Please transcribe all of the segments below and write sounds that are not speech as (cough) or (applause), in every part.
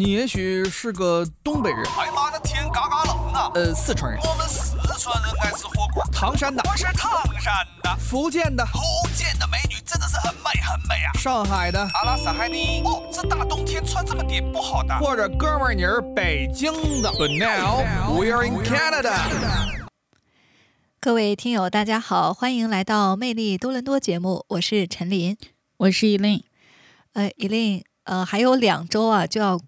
你也许是个东北人，哎妈的天嘎嘎冷啊！呃，四川人，我们四川人爱吃火锅。唐山的，我是唐山的，福建的，福建的美女真的是很美很美啊！上海的，阿拉斯海尼。哦，这大冬天穿这么点不好的。或者哥们儿你是北京的。But now we're in Canada。各位听友，大家好，欢迎来到《魅力多伦多》节目，我是陈琳，我是依琳。呃，依琳，呃，还有两周啊，就要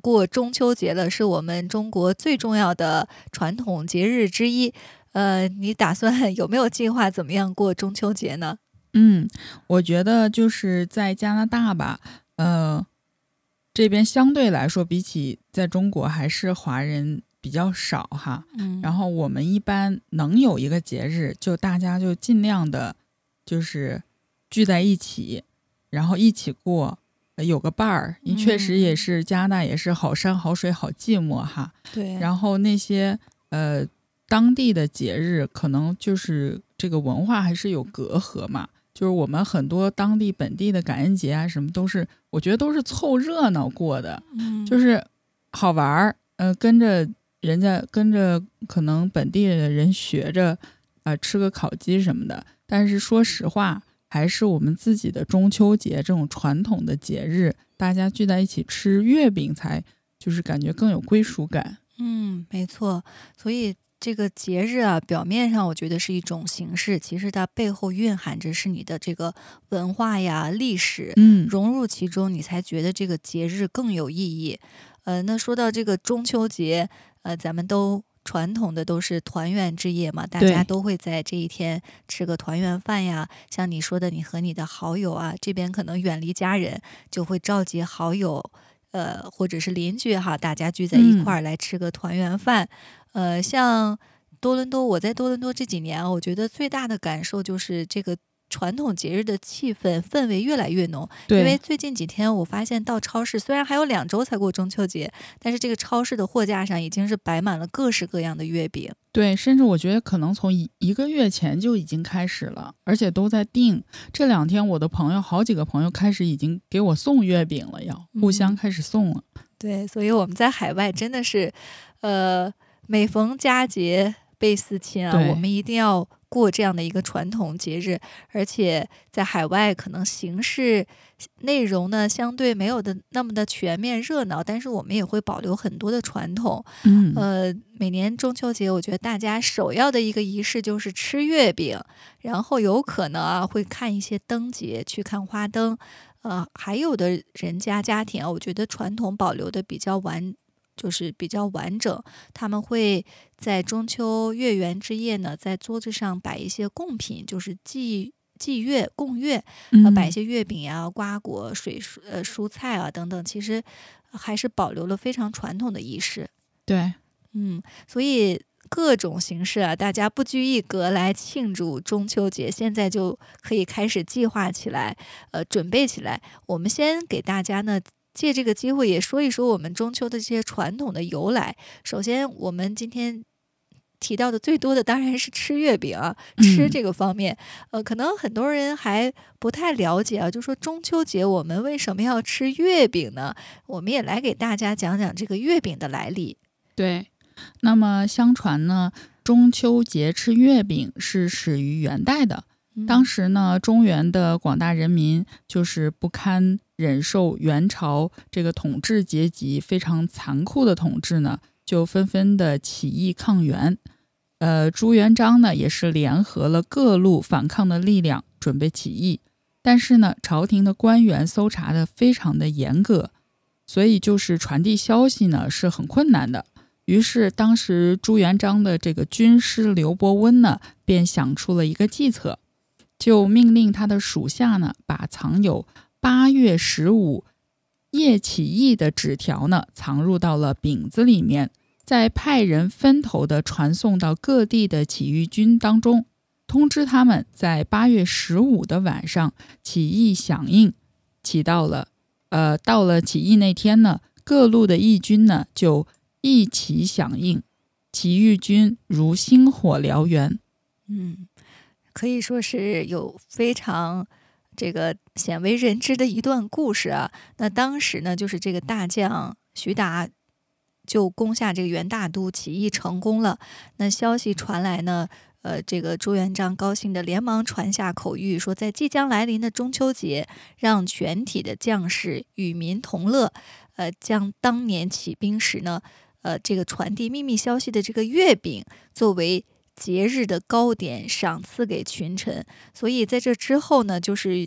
过中秋节了，是我们中国最重要的传统节日之一。呃，你打算 (laughs) 有没有计划怎么样过中秋节呢？嗯，我觉得就是在加拿大吧，呃，这边相对来说比起在中国还是华人。比较少哈，嗯，然后我们一般能有一个节日，就大家就尽量的，就是聚在一起，然后一起过，有个伴儿。你确实也是加拿大，也是好山好水好寂寞哈。对。然后那些呃当地的节日，可能就是这个文化还是有隔阂嘛。就是我们很多当地本地的感恩节啊，什么都是，我觉得都是凑热闹过的，嗯，就是好玩儿，嗯，跟着。人家跟着可能本地的人学着，啊，吃个烤鸡什么的。但是说实话，还是我们自己的中秋节这种传统的节日，大家聚在一起吃月饼，才就是感觉更有归属感。嗯，没错。所以这个节日啊，表面上我觉得是一种形式，其实它背后蕴含着是你的这个文化呀、历史，嗯，融入其中，你才觉得这个节日更有意义。呃，那说到这个中秋节。呃，咱们都传统的都是团圆之夜嘛，大家都会在这一天吃个团圆饭呀。像你说的，你和你的好友啊，这边可能远离家人，就会召集好友，呃，或者是邻居哈，大家聚在一块儿来吃个团圆饭。呃，像多伦多，我在多伦多这几年，我觉得最大的感受就是这个。传统节日的气氛氛围越来越浓，因为最近几天我发现到超市，虽然还有两周才过中秋节，但是这个超市的货架上已经是摆满了各式各样的月饼。对，甚至我觉得可能从一一个月前就已经开始了，而且都在订。这两天我的朋友好几个朋友开始已经给我送月饼了，要互相开始送了。对，所以我们在海外真的是，呃，每逢佳节倍思亲啊，我们一定要。过这样的一个传统节日，而且在海外可能形式内容呢相对没有的那么的全面热闹，但是我们也会保留很多的传统。嗯，呃，每年中秋节，我觉得大家首要的一个仪式就是吃月饼，然后有可能啊会看一些灯节，去看花灯。呃，还有的人家家庭啊，我觉得传统保留的比较完。就是比较完整，他们会在中秋月圆之夜呢，在桌子上摆一些贡品，就是祭祭月供月，呃，摆一些月饼呀、瓜果、水蔬呃蔬菜啊等等，其实还是保留了非常传统的仪式。对，嗯，所以各种形式啊，大家不拘一格来庆祝中秋节，现在就可以开始计划起来，呃，准备起来。我们先给大家呢。借这个机会也说一说我们中秋的这些传统的由来。首先，我们今天提到的最多的当然是吃月饼啊，吃这个方面，呃，可能很多人还不太了解啊。就说中秋节我们为什么要吃月饼呢？我们也来给大家讲讲这个月饼的来历。对，那么相传呢，中秋节吃月饼是始于元代的。当时呢，中原的广大人民就是不堪忍受元朝这个统治阶级非常残酷的统治呢，就纷纷的起义抗元。呃，朱元璋呢也是联合了各路反抗的力量，准备起义。但是呢，朝廷的官员搜查的非常的严格，所以就是传递消息呢是很困难的。于是，当时朱元璋的这个军师刘伯温呢，便想出了一个计策。就命令他的属下呢，把藏有八月十五夜起义的纸条呢，藏入到了饼子里面，再派人分头的传送到各地的起义军当中，通知他们在八月十五的晚上起义响应。起到了，呃，到了起义那天呢，各路的义军呢就一起响应，起义军如星火燎原。嗯。可以说是有非常这个鲜为人知的一段故事啊。那当时呢，就是这个大将徐达就攻下这个元大都，起义成功了。那消息传来呢，呃，这个朱元璋高兴的连忙传下口谕，说在即将来临的中秋节，让全体的将士与民同乐。呃，将当年起兵时呢，呃，这个传递秘密消息的这个月饼作为节日的糕点，赏赐给群臣。所以在这之后呢，就是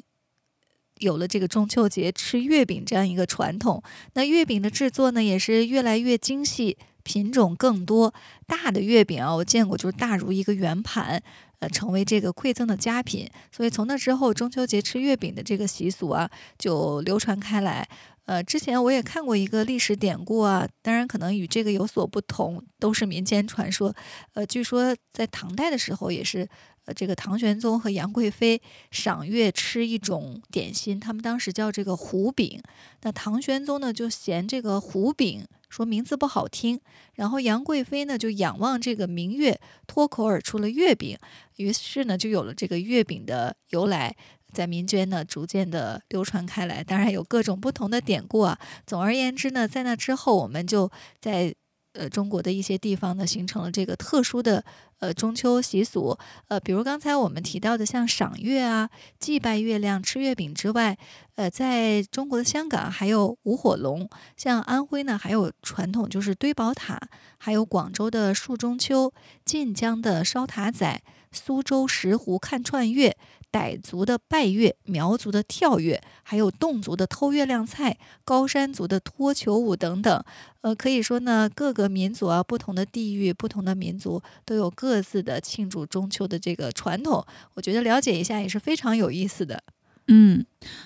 有了这个中秋节吃月饼这样一个传统。那月饼的制作呢，也是越来越精细，品种更多。大的月饼啊，我见过，就是大如一个圆盘，呃，成为这个馈赠的佳品。所以从那之后，中秋节吃月饼的这个习俗啊，就流传开来。呃，之前我也看过一个历史典故啊，当然可能与这个有所不同，都是民间传说。呃，据说在唐代的时候，也是呃这个唐玄宗和杨贵妃赏月吃一种点心，他们当时叫这个胡饼。那唐玄宗呢就嫌这个胡饼说名字不好听，然后杨贵妃呢就仰望这个明月，脱口而出了月饼，于是呢就有了这个月饼的由来。在民间呢，逐渐的流传开来，当然有各种不同的典故啊。总而言之呢，在那之后，我们就在呃中国的一些地方呢，形成了这个特殊的呃中秋习俗。呃，比如刚才我们提到的，像赏月啊、祭拜月亮、吃月饼之外，呃，在中国的香港还有舞火龙，像安徽呢还有传统就是堆宝塔，还有广州的树中秋、晋江的烧塔仔、苏州石湖看串月。傣族的拜月，苗族的跳月，还有侗族的偷月亮菜，高山族的脱球舞等等。呃，可以说呢，各个民族啊，不同的地域、不同的民族都有各自的庆祝中秋的这个传统。我觉得了解一下也是非常有意思的。嗯，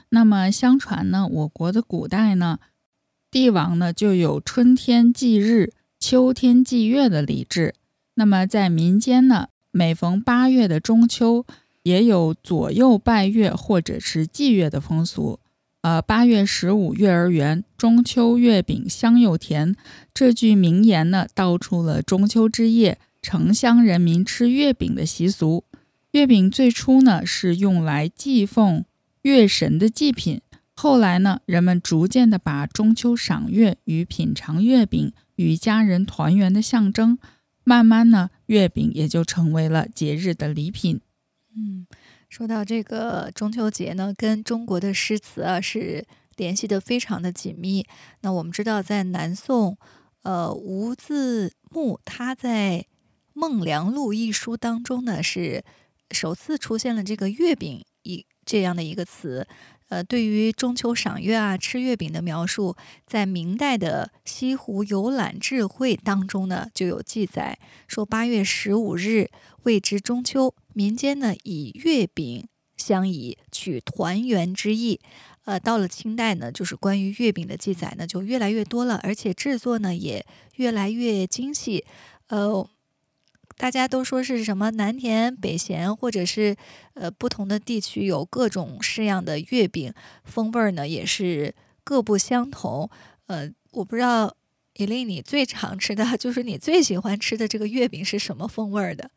那么相传呢，我国的古代呢，帝王呢就有春天祭日、秋天祭月的礼制。那么在民间呢，每逢八月的中秋。也有左右拜月或者是祭月的风俗。呃，八月十五月儿圆，中秋月饼香又甜。这句名言呢，道出了中秋之夜城乡人民吃月饼的习俗。月饼最初呢是用来祭奉月神的祭品，后来呢，人们逐渐的把中秋赏月与品尝月饼与家人团圆的象征，慢慢呢，月饼也就成为了节日的礼品。嗯，说到这个中秋节呢，跟中国的诗词啊是联系的非常的紧密。那我们知道，在南宋，呃，吴自牧他在《孟良录》一书当中呢，是首次出现了这个月饼一这样的一个词。呃，对于中秋赏月啊、吃月饼的描述，在明代的《西湖游览智慧》当中呢就有记载，说八月十五日谓之中秋，民间呢以月饼相宜，取团圆之意。呃，到了清代呢，就是关于月饼的记载呢就越来越多了，而且制作呢也越来越精细。呃。大家都说是什么南甜北咸，或者是呃不同的地区有各种式样的月饼，风味儿呢也是各不相同。呃，我不知道伊琳，你最常吃的 (laughs) 就是你最喜欢吃的这个月饼是什么风味儿的？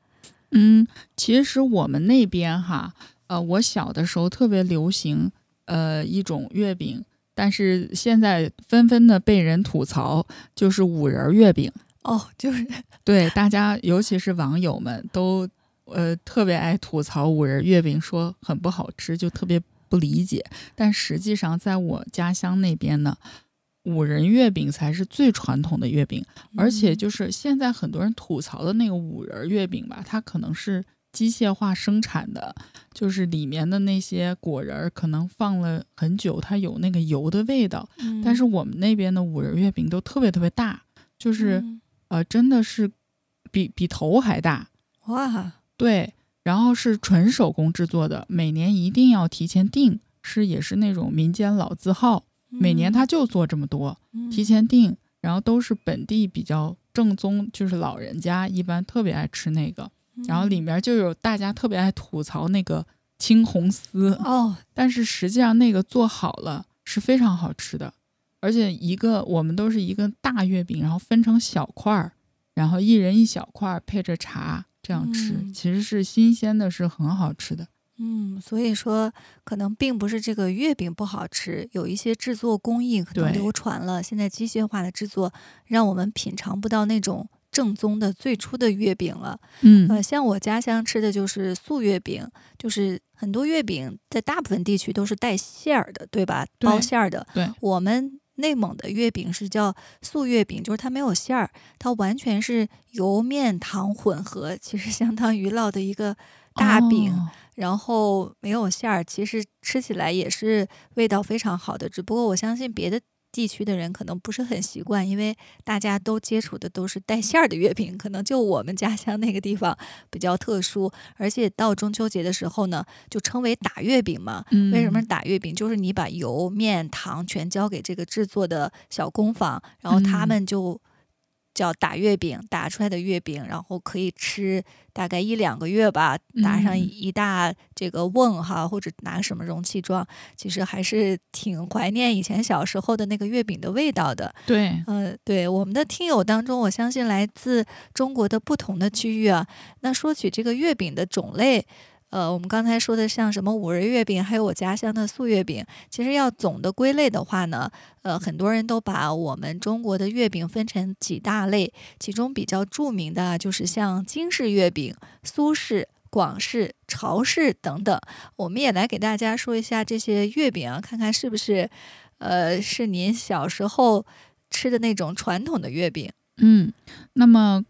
嗯，其实我们那边哈，呃，我小的时候特别流行呃一种月饼，但是现在纷纷的被人吐槽，就是五仁月饼。哦，就是 (laughs) 对大家，尤其是网友们都呃特别爱吐槽五仁月饼，说很不好吃，就特别不理解。但实际上，在我家乡那边呢，五仁月饼才是最传统的月饼。而且，就是现在很多人吐槽的那个五仁月饼吧，它可能是机械化生产的，就是里面的那些果仁可能放了很久，它有那个油的味道。但是我们那边的五仁月饼都特别特别大，就是。呃，真的是比比头还大哇！对，然后是纯手工制作的，每年一定要提前订，是也是那种民间老字号，每年他就做这么多，提前订，然后都是本地比较正宗，就是老人家一般特别爱吃那个，然后里面就有大家特别爱吐槽那个青红丝哦，(laughs) 但是实际上那个做好了是非常好吃的。而且一个我们都是一个大月饼，然后分成小块儿，然后一人一小块儿，配着茶这样吃，其实是新鲜的，是很好吃的。嗯，所以说可能并不是这个月饼不好吃，有一些制作工艺可能流传了，现在机械化的制作让我们品尝不到那种正宗的最初的月饼了。嗯呃，像我家乡吃的就是素月饼，就是很多月饼在大部分地区都是带馅儿的，对吧？对包馅儿的。对我们内蒙的月饼是叫素月饼，就是它没有馅儿，它完全是油面糖混合，其实相当于烙的一个大饼。哦然后没有馅儿，其实吃起来也是味道非常好的。只不过我相信别的地区的人可能不是很习惯，因为大家都接触的都是带馅儿的月饼，可能就我们家乡那个地方比较特殊。而且到中秋节的时候呢，就称为打月饼嘛。嗯为什么是打月饼？就是你把油、面、糖全交给这个制作的小工坊，然后他嗯们就叫打月饼，打出来的月饼，然后可以吃大概一两个月吧，打上嗯一大这个瓮哈，或者拿什么容器装，其实还是挺怀念以前小时候的那个月饼的味道的。对，呃，对我们的听友当中，我相信来自中国的不同的区域啊。那说起这个月饼的种类，呃，我们刚才说的像什么五仁月饼，还有我家乡的素月饼，其实要总的归类的话呢，呃，很多人都把我们中国的月饼分成几大类，其中比较著名的就是像京式月饼、苏式。广式、潮式等等，我们也来给大家说一下这些月饼啊，看看是不是，呃，是您小时候吃的那种传统的月饼。嗯，那么，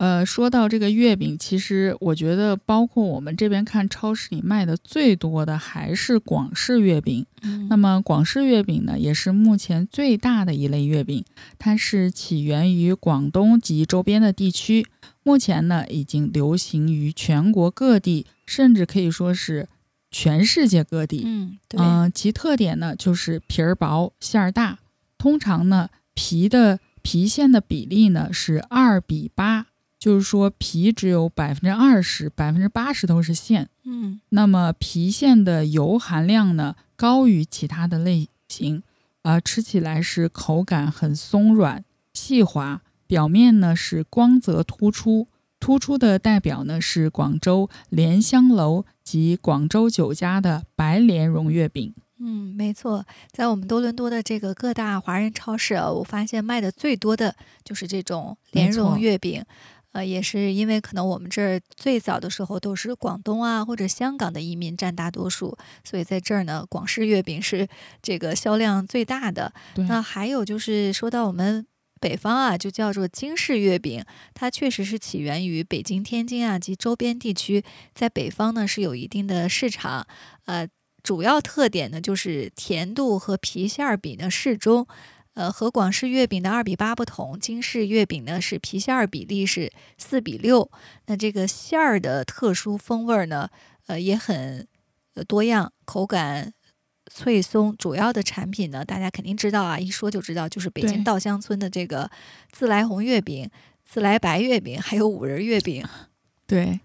呃，说到这个月饼，其实我觉得，包括我们这边看超市里卖的最多的还是广式月饼。那么，广式月饼呢，也是目前最大的一类月饼，它是起源于广东及周边的地区，目前呢已经流行于全国各地，甚至可以说是全世界各地。嗯，对，嗯、其特点呢就是皮儿薄，馅儿大。通常呢，皮的皮馅的比例呢是二比八，就是说皮只有百分之二十，百分之八十都是馅。嗯那么皮馅的油含量呢高于其他的类型，啊、吃起来是口感很松软细滑，表面呢是光泽突出。突出的代表呢是广州莲香楼及广州酒家的白莲蓉月饼。嗯，没错，在我们多伦多的这个各大华人超市啊，我发现卖的最多的就是这种莲蓉月饼。呃，也是因为可能我们这儿最早的时候都是广东啊或者香港的移民占大多数，所以在这儿呢，广式月饼是这个销量最大的。那还有就是说到我们北方啊，就叫做京式月饼，它确实是起源于北京、天津啊及周边地区，在北方呢是有一定的市场。呃，主要特点呢就是甜度和皮馅儿比呢适中。呃，和广式月饼的二比八不同，京式月饼呢是皮馅儿比例是四比六。那这个馅儿的特殊风味儿呢，呃也很呃多样，口感脆松。主要的产品呢，大家肯定知道啊，一说就知道，就是北京稻香村的这个自来红月饼、自来白月饼，还有五仁月饼。(laughs) 对，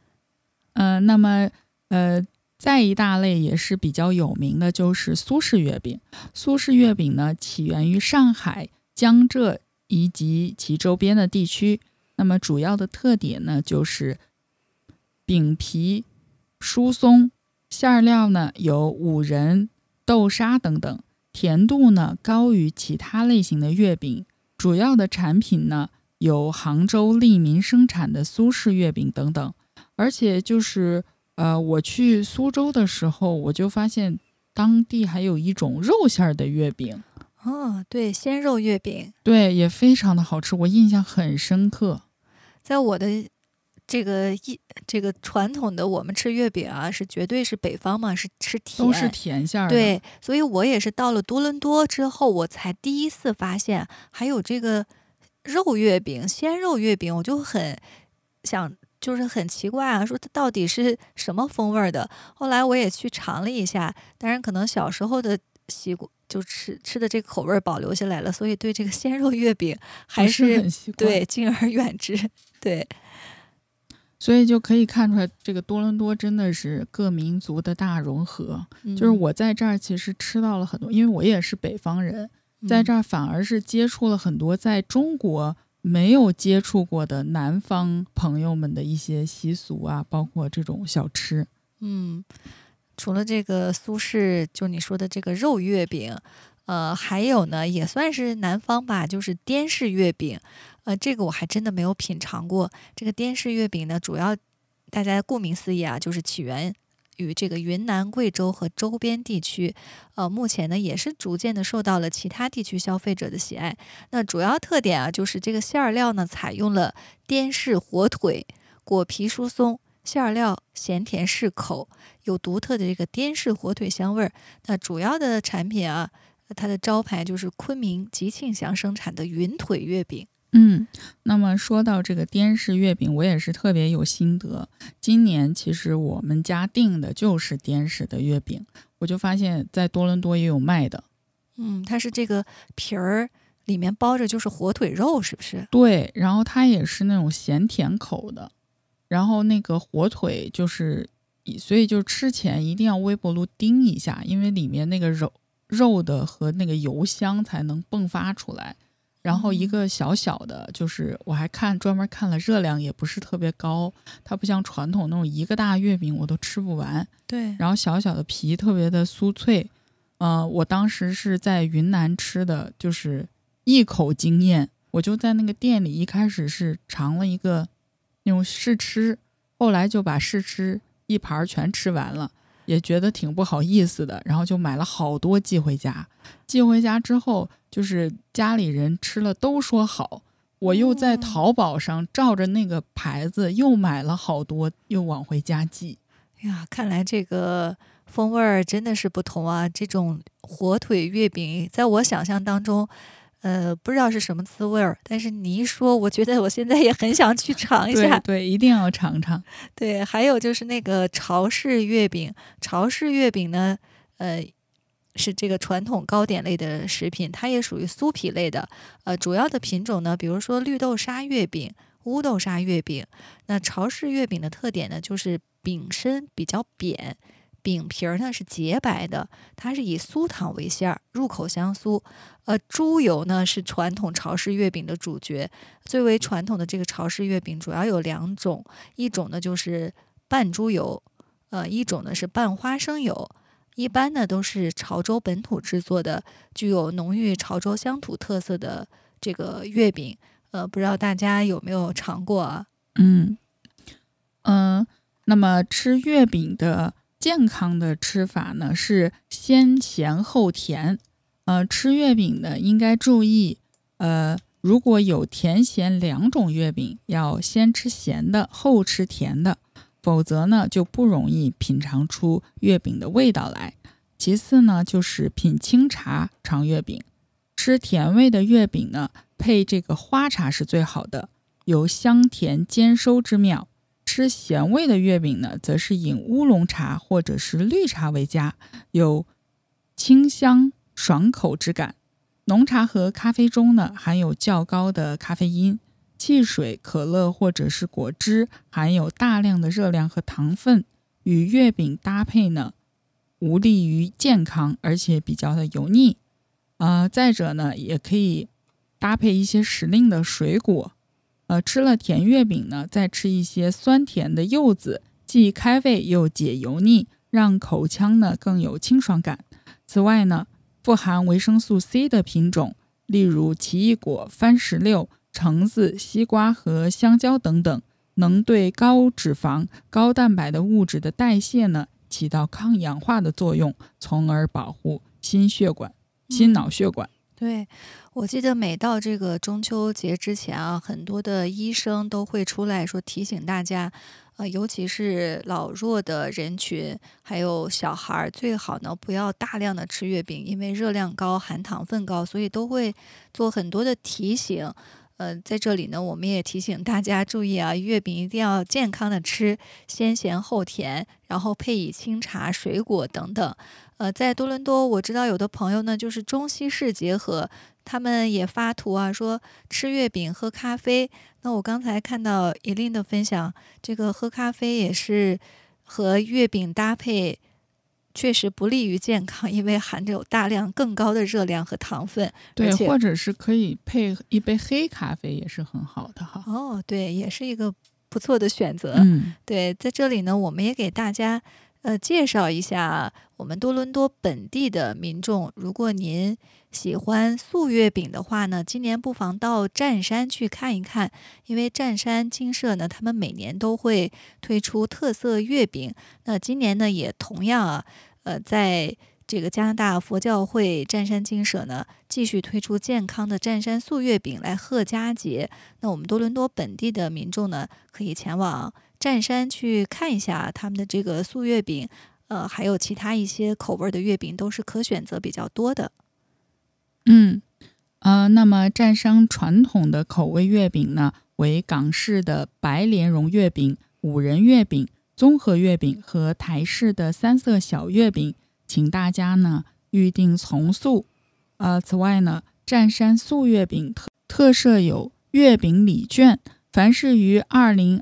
呃，那么呃，再一大类也是比较有名的，就是苏式月饼。苏式月饼呢，起源于上海、江浙以及其周边的地区。那么主要的特点呢，就是饼皮疏松，馅料呢有五仁、豆沙等等，甜度呢高于其他类型的月饼。主要的产品呢有杭州利民生产的苏式月饼等等。而且就是呃，我去苏州的时候，我就发现当地还有一种肉馅儿的月饼，哦，对，鲜肉月饼，对，也非常的好吃，我印象很深刻。在我的这个一这个传统的我们吃月饼啊，是绝对是北方嘛，是吃甜，都是甜馅儿的，对，所以我也是到了多伦多之后，我才第一次发现还有这个肉月饼、鲜肉月饼，我就很想，就是很奇怪啊，说它到底是什么风味儿的？后来我也去尝了一下，当然可能小时候的习惯就吃吃的这个口味儿保留下来了，所以对这个鲜肉月饼 (laughs) 还不是。对，敬而远之。对，(laughs) 所以就可以看出来，这个多伦多真的是各民族的大融合。就是嗯我在这儿其实吃到了很多，因为我也是北方人，在这儿，儿反而是接触了很多在中国没有接触过的南方朋友们的一些习俗啊，包括这种小吃。嗯，除了这个苏式，就你说的这个肉月饼，呃，还有呢，也算是南方吧，就是滇式月饼。呃，这个我还真的没有品尝过。这个滇式月饼呢，主要大家顾名思义啊，就是起源与这个云南、贵州和周边地区。呃，目前呢，也是逐渐的受到了其他地区消费者的喜爱。那主要特点啊，就是这个馅儿料呢，采用了滇式火腿，果皮疏松。馅儿料咸甜适口，有独特的这个滇式火腿香味儿。那主要的产品啊，它的招牌就是昆明吉庆祥生产的云腿月饼。嗯，那么说到这个滇式月饼，我也是特别有心得。今年其实我们家订的就是滇式的月饼，我就发现，在多伦多也有卖的。嗯，它是这个皮儿里面包着就是火腿肉，是不是？对，然后它也是那种咸甜口的。然后那个火腿就是，所以就吃前一定要微波炉叮一下，因为里面那个肉肉的和那个油香才能迸发出来。然后一个小小的，就是我还看专门看了热量也不是特别高，它不像传统那种一个大月饼我都吃不完。对，然后小小的皮特别的酥脆，呃，我当时是在云南吃的，就是一口惊艳。我就在那个店里一开始是尝了一个。那种试吃，后来就把试吃一盘全吃完了，也觉得挺不好意思的，然后就买了好多寄回家。寄回家之后，就是家里人吃了都说好，我又在淘宝上照着那个牌子又买了好多，又往回家寄。哎呀，看来这个风味儿真的是不同啊！这种火腿月饼，在我想象当中。呃，不知道是什么滋味儿，但是你一说，我觉得我现在也很想去尝一下。对，一定要尝尝。(laughs) 对，还有就是那个潮式月饼，潮式月饼呢，呃，是这个传统糕点类的食品，它也属于酥皮类的。呃，主要的品种呢，比如说绿豆沙月饼、乌豆沙月饼。那潮式月饼的特点呢，就是饼身比较扁。饼皮儿呢是洁白的，它是以酥糖为馅儿，入口香酥。呃，猪油呢是传统潮式月饼的主角。最为传统的这个潮式月饼主要有两种，一种呢就是拌猪油，呃，一种呢是拌花生油。一般呢都是潮州本土制作的，具有浓郁潮州乡土特色的这个月饼。呃，不知道大家有没有尝过啊？嗯嗯，那么吃月饼的。健康的吃法呢是先咸后甜，呃，吃月饼的应该注意，呃，如果有甜咸两种月饼，要先吃咸的后吃甜的，否则呢就不容易品尝出月饼的味道来。其次呢就是品清茶尝月饼，吃甜味的月饼呢配这个花茶是最好的，有香甜兼收之妙。吃咸味的月饼呢，则是饮乌龙茶或者是绿茶为佳，有清香爽口之感。浓茶和咖啡中呢，含有较高的咖啡因；汽水、可乐或者是果汁含有大量的热量和糖分，与月饼搭配呢，无利于健康，而且比较的油腻。呃，再者呢，也可以搭配一些时令的水果。呃，吃了甜月饼呢，再吃一些酸甜的柚子，既开胃又解油腻，让口腔呢更有清爽感。此外呢，富含维生素 C 的品种，例如奇异果、番石榴、橙子、西瓜和香蕉等等，能对高脂肪、高蛋白的物质的代谢呢起到抗氧化的作用，从而保护心血管、心脑血管。对，我记得每到这个中秋节之前啊，很多的医生都会出来说提醒大家，呃，尤其是老弱的人群，还有小孩儿，最好呢不要大量的吃月饼，因为热量高、含糖分高，所以都会做很多的提醒。呃，在这里呢，我们也提醒大家注意啊，月饼一定要健康的吃，先咸后甜，然后配以清茶、水果等等。呃，在多伦多，我知道有的朋友呢，就是中西式结合，他们也发图啊，说吃月饼喝咖啡。那我刚才看到伊琳的分享，这个喝咖啡也是和月饼搭配。确实不利于健康，因为含着有大量更高的热量和糖分。对，或者是可以配一杯黑咖啡，也是很好的哈。哦，对，也是一个不错的选择。嗯，对，在这里呢，我们也给大家呃，介绍一下我们多伦多本地的民众。如果您喜欢素月饼的话呢，今年不妨到湛山去看一看，因为湛山精舍呢，他们每年都会推出特色月饼。那今年呢，也同样啊，呃，在这个加拿大佛教会湛山精舍呢，继续推出健康的湛山素月饼来贺佳节。那我们多伦多本地的民众呢，可以前往。湛山去看一下他们的这个素月饼，呃，还有其他一些口味的月饼都是可选择比较多的。嗯，呃，那么湛山传统的口味月饼呢，为港式的白莲蓉月饼、五仁月饼、综合月饼和台式的三色小月饼，请大家呢预定从速。呃，此外呢，湛山素月饼特特设有月饼礼券，凡是于二零。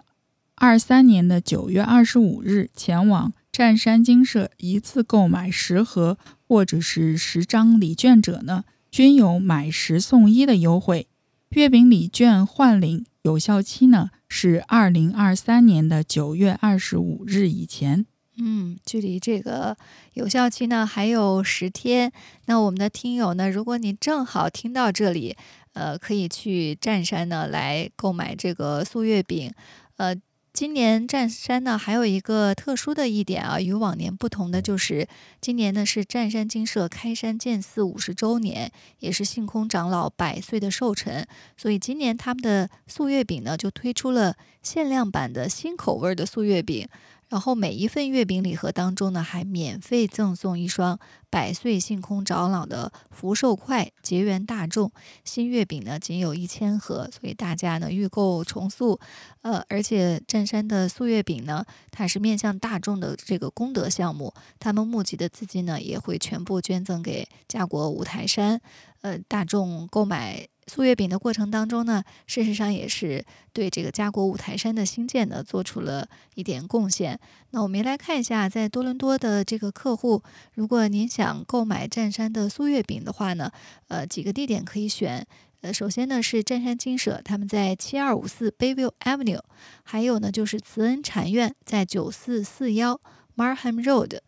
二三年的九月二十五日，前往湛山精舍一次购买十盒或者是十张礼券者呢，均有买十送一的优惠。月饼礼券换领有效期呢是二零二三年的九月二十五日以前。嗯，距离这个有效期呢还有十天。那我们的听友呢，如果你正好听到这里，呃，可以去湛山呢来购买这个素月饼，呃。今年湛山呢还有一个特殊的一点啊，与往年不同的就是，今年呢是湛山精舍开山建寺五十周年，也是性空长老百岁的寿辰，所以今年他们的素月饼呢就推出了限量版的新口味的素月饼。然后每一份月饼礼盒当中呢，还免费赠送一双百岁性空长老的福寿筷，结缘大众。新月饼呢仅有一千盒，所以大家呢预购重塑。呃，而且湛山的素月饼呢，它是面向大众的这个功德项目，他们募集的资金呢也会全部捐赠给家国五台山。呃，大众购买。素月饼的过程当中呢，事实上也是对这个家国五台山的兴建呢做出了一点贡献。那我们来看一下，在多伦多的这个客户，如果您想购买湛山的素月饼的话呢，呃，几个地点可以选。呃，首先呢是湛山精舍，他们在七二五四 Bayview Avenue，还有呢就是慈恩禅院在九四四幺 Marham Road，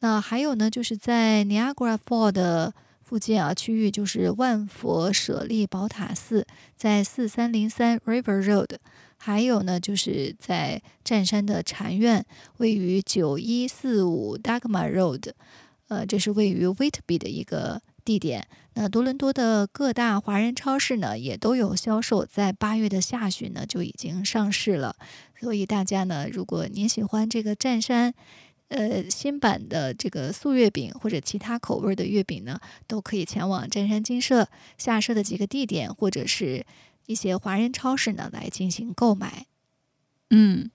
那还有呢就是在 Niagara Fall 的。附近啊，区域就是万佛舍利宝塔寺，在四三零三 River Road，还有呢，就是在湛山的禅院，位于九一四五 Dagmar Road，呃，这是位于 Whitby 的一个地点。那多伦多的各大华人超市呢，也都有销售，在八月的下旬呢就已经上市了。所以大家呢，如果您喜欢这个湛山，呃，新版的这个素月饼或者其他口味的月饼呢，都可以前往湛山金舍下设的几个地点，或者是一些华人超市呢来进行购买。嗯，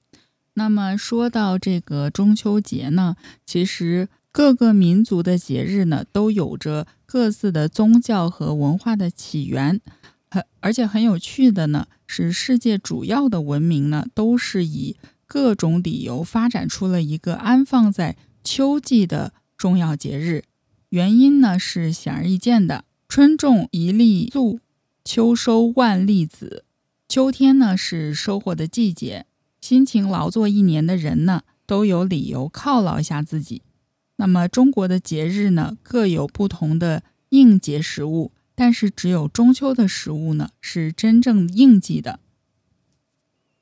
那么说到这个中秋节呢，其实各个民族的节日呢都有着各自的宗教和文化的起源，很而且很有趣的呢是，世界主要的文明呢都是以。各种理由发展出了一个安放在秋季的重要节日，原因呢是显而易见的：春种一粒粟，秋收万粒子。秋天呢是收获的季节，辛勤劳作一年的人呢都有理由犒劳一下自己。那么中国的节日呢各有不同的应节食物，但是只有中秋的食物呢是真正应季的。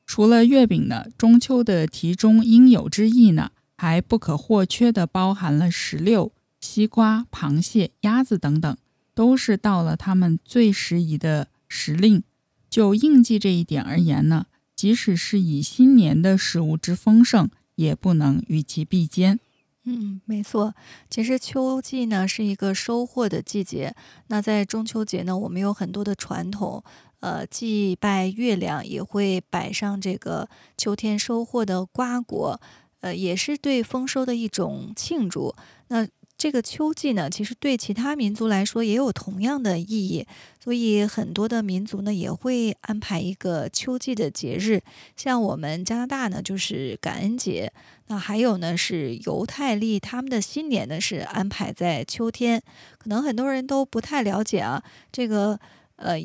除了月饼呢，中秋的题中应有之意呢，还不可或缺的包含了石榴、西瓜、螃蟹、鸭子等等，都是到了他们最适宜的时令。就应季这一点而言呢，即使是以新年的食物之丰盛，也不能与其比肩。嗯，没错，其实秋季呢是一个收获的季节。那在中秋节呢，我们有很多的传统。呃，祭拜月亮也会摆上这个秋天收获的瓜果，呃，也是对丰收的一种庆祝。那这个秋季呢，其实对其他民族来说也有同样的意义，所以很多的民族呢也会安排一个秋季的节日。像我们加拿大呢，就是感恩节；那还有呢是犹太历，他们的新年呢是安排在秋天。可能很多人都不太了解啊，这个呃。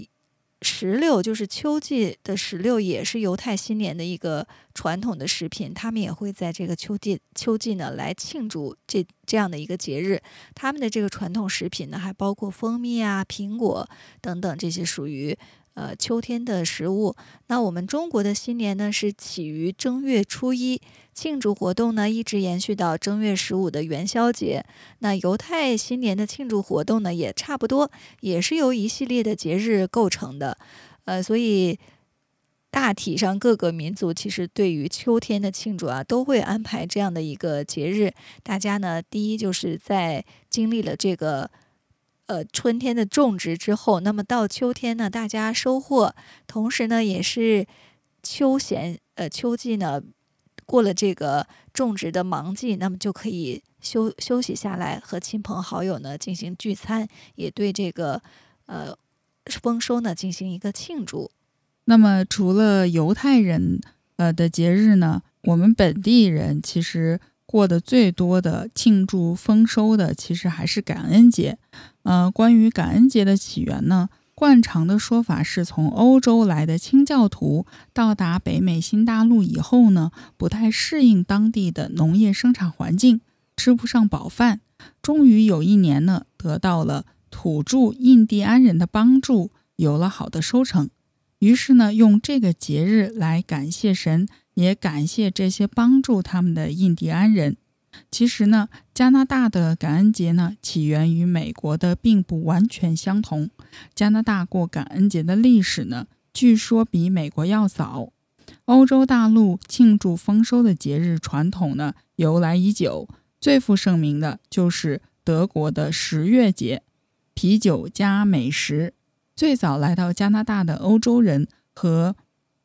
石榴就是秋季的石榴，也是犹太新年的一个传统的食品。他们也会在这个秋季秋季呢来庆祝这这样的一个节日。他们的这个传统食品呢，还包括蜂蜜啊、苹果等等这些属于呃秋天的食物。那我们中国的新年呢，是起于正月初一，庆祝活动呢一直延续到正月十五的元宵节。那犹太新年的庆祝活动呢，也差不多，也是由一系列的节日构成的。呃，所以大体上各个民族其实对于秋天的庆祝啊，都会安排这样的一个节日。大家呢，第一就是在经历了这个呃春天的种植之后，那么到秋天呢，大家收获，同时呢，也是秋闲呃秋季呢过了这个种植的忙季，那么就可以休休息下来，和亲朋好友呢进行聚餐，也对这个呃。丰收呢，进行一个庆祝。那么，除了犹太人呃的节日呢，我们本地人其实过得最多的庆祝丰收的，其实还是感恩节。呃，关于感恩节的起源呢，惯常的说法是从欧洲来的清教徒到达北美新大陆以后呢，不太适应当地的农业生产环境，吃不上饱饭，终于有一年呢，得到了。土著印第安人的帮助有了好的收成，于是呢，用这个节日来感谢神，也感谢这些帮助他们的印第安人。其实呢，加拿大的感恩节呢，起源于美国的，并不完全相同。加拿大过感恩节的历史呢，据说比美国要早。欧洲大陆庆祝丰收的节日传统呢，由来已久，最负盛名的就是德国的十月节。啤酒加美食，最早来到加拿大的欧洲人和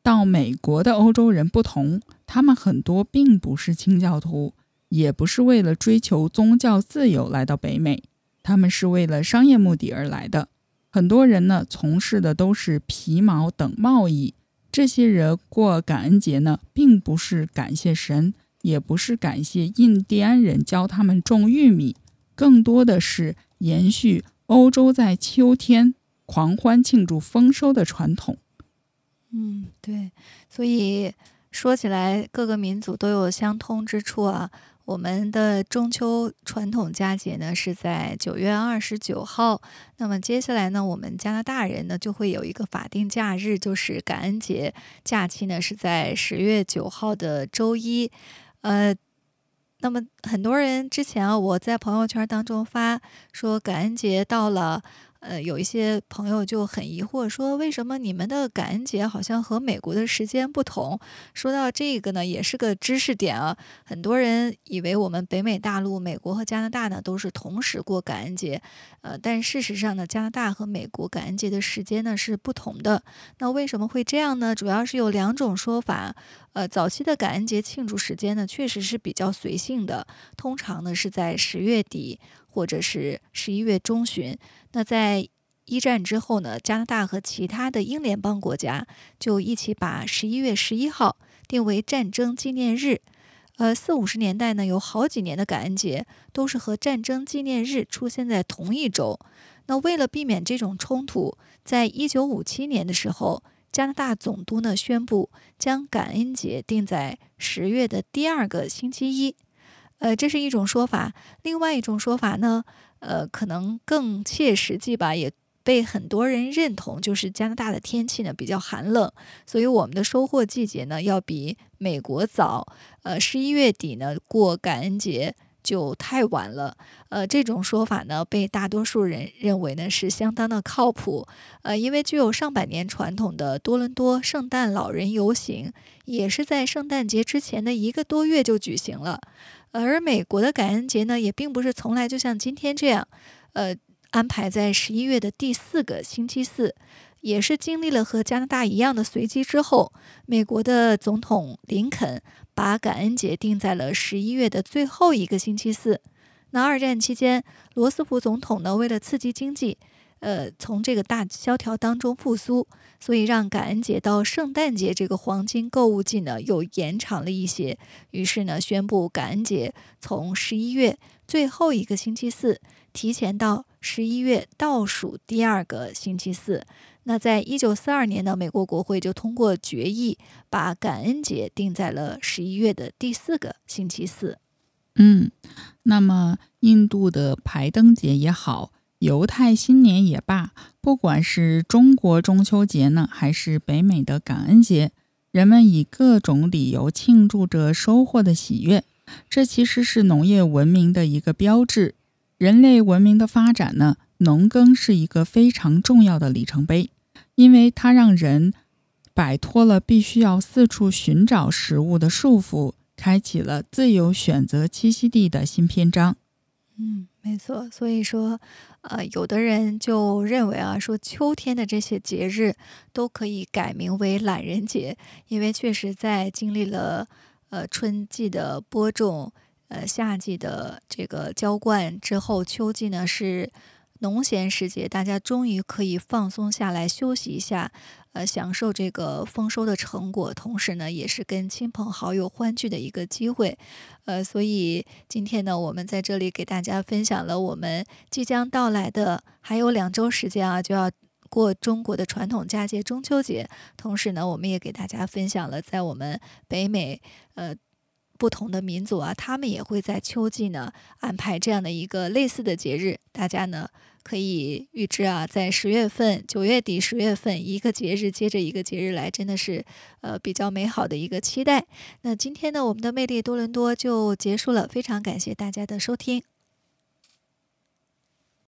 到美国的欧洲人不同，他们很多并不是清教徒，也不是为了追求宗教自由来到北美，他们是为了商业目的而来的。很多人呢从事的都是皮毛等贸易。这些人过感恩节呢，并不是感谢神，也不是感谢印第安人教他们种玉米，更多的是延续。欧洲在秋天狂欢庆祝丰收的传统，嗯，对，所以说起来，各个民族都有相通之处啊。我们的中秋传统佳节呢是在九月二十九号，那么接下来呢，我们加拿大人呢就会有一个法定假日，就是感恩节假期呢是在十月九号的周一，呃。那么很多人之前啊，我在朋友圈当中发说感恩节到了。呃，有一些朋友就很疑惑，说为什么你们的感恩节好像和美国的时间不同？说到这个呢，也是个知识点啊。很多人以为我们北美大陆、美国和加拿大呢都是同时过感恩节，呃，但事实上呢，加拿大和美国感恩节的时间呢是不同的。那为什么会这样呢？主要是有两种说法。呃，早期的感恩节庆祝时间呢，确实是比较随性的，通常呢是在十月底或者是十一月中旬。那在一战之后呢，加拿大和其他的英联邦国家就一起把十一月十一号定为战争纪念日。呃，四五十年代呢，有好几年的感恩节都是和战争纪念日出现在同一周。那为了避免这种冲突，在一九五七年的时候，加拿大总督呢宣布将感恩节定在十月的第二个星期一。呃，这是一种说法。另外一种说法呢？呃，可能更切实际吧，也被很多人认同。就是加拿大的天气呢比较寒冷，所以我们的收获季节呢要比美国早。呃，十一月底呢过感恩节就太晚了。呃，这种说法呢被大多数人认为呢是相当的靠谱。呃，因为具有上百年传统的多伦多圣诞老人游行，也是在圣诞节之前的一个多月就举行了。而美国的感恩节呢，也并不是从来就像今天这样，呃，安排在十一月的第四个星期四，也是经历了和加拿大一样的随机之后，美国的总统林肯把感恩节定在了十一月的最后一个星期四。那二战期间，罗斯福总统呢，为了刺激经济。呃，从这个大萧条当中复苏，所以让感恩节到圣诞节这个黄金购物季呢又延长了一些。于是呢，宣布感恩节从十一月最后一个星期四提前到十一月倒数第二个星期四。那在一九四二年呢，美国国会就通过决议，把感恩节定在了十一月的第四个星期四。嗯，那么印度的排灯节也好，犹太新年也罢，不管是中国中秋节呢，还是北美的感恩节，人们以各种理由庆祝着收获的喜悦。这其实是农业文明的一个标志。人类文明的发展呢，农耕是一个非常重要的里程碑，因为它让人摆脱了必须要四处寻找食物的束缚。开启了自由选择栖息地的新篇章。嗯，没错。所以说，呃，有的人就认为啊，说秋天的这些节日都可以改名为懒人节，因为确实在经历了呃春季的播种，呃夏季的这个浇灌之后，秋季呢是。农闲时节，大家终于可以放松下来休息一下，呃，享受这个丰收的成果，同时呢，也是跟亲朋好友欢聚的一个机会，呃，所以今天呢，我们在这里给大家分享了我们即将到来的还有两周时间啊，就要过中国的传统佳节中秋节，同时呢，我们也给大家分享了在我们北美，呃。不同的民族啊，他们也会在秋季呢安排这样的一个类似的节日。大家呢可以预知啊，在十月份、九月底、十月份，一个节日接着一个节日来，真的是呃比较美好的一个期待。那今天呢，我们的魅力多伦多就结束了，非常感谢大家的收听，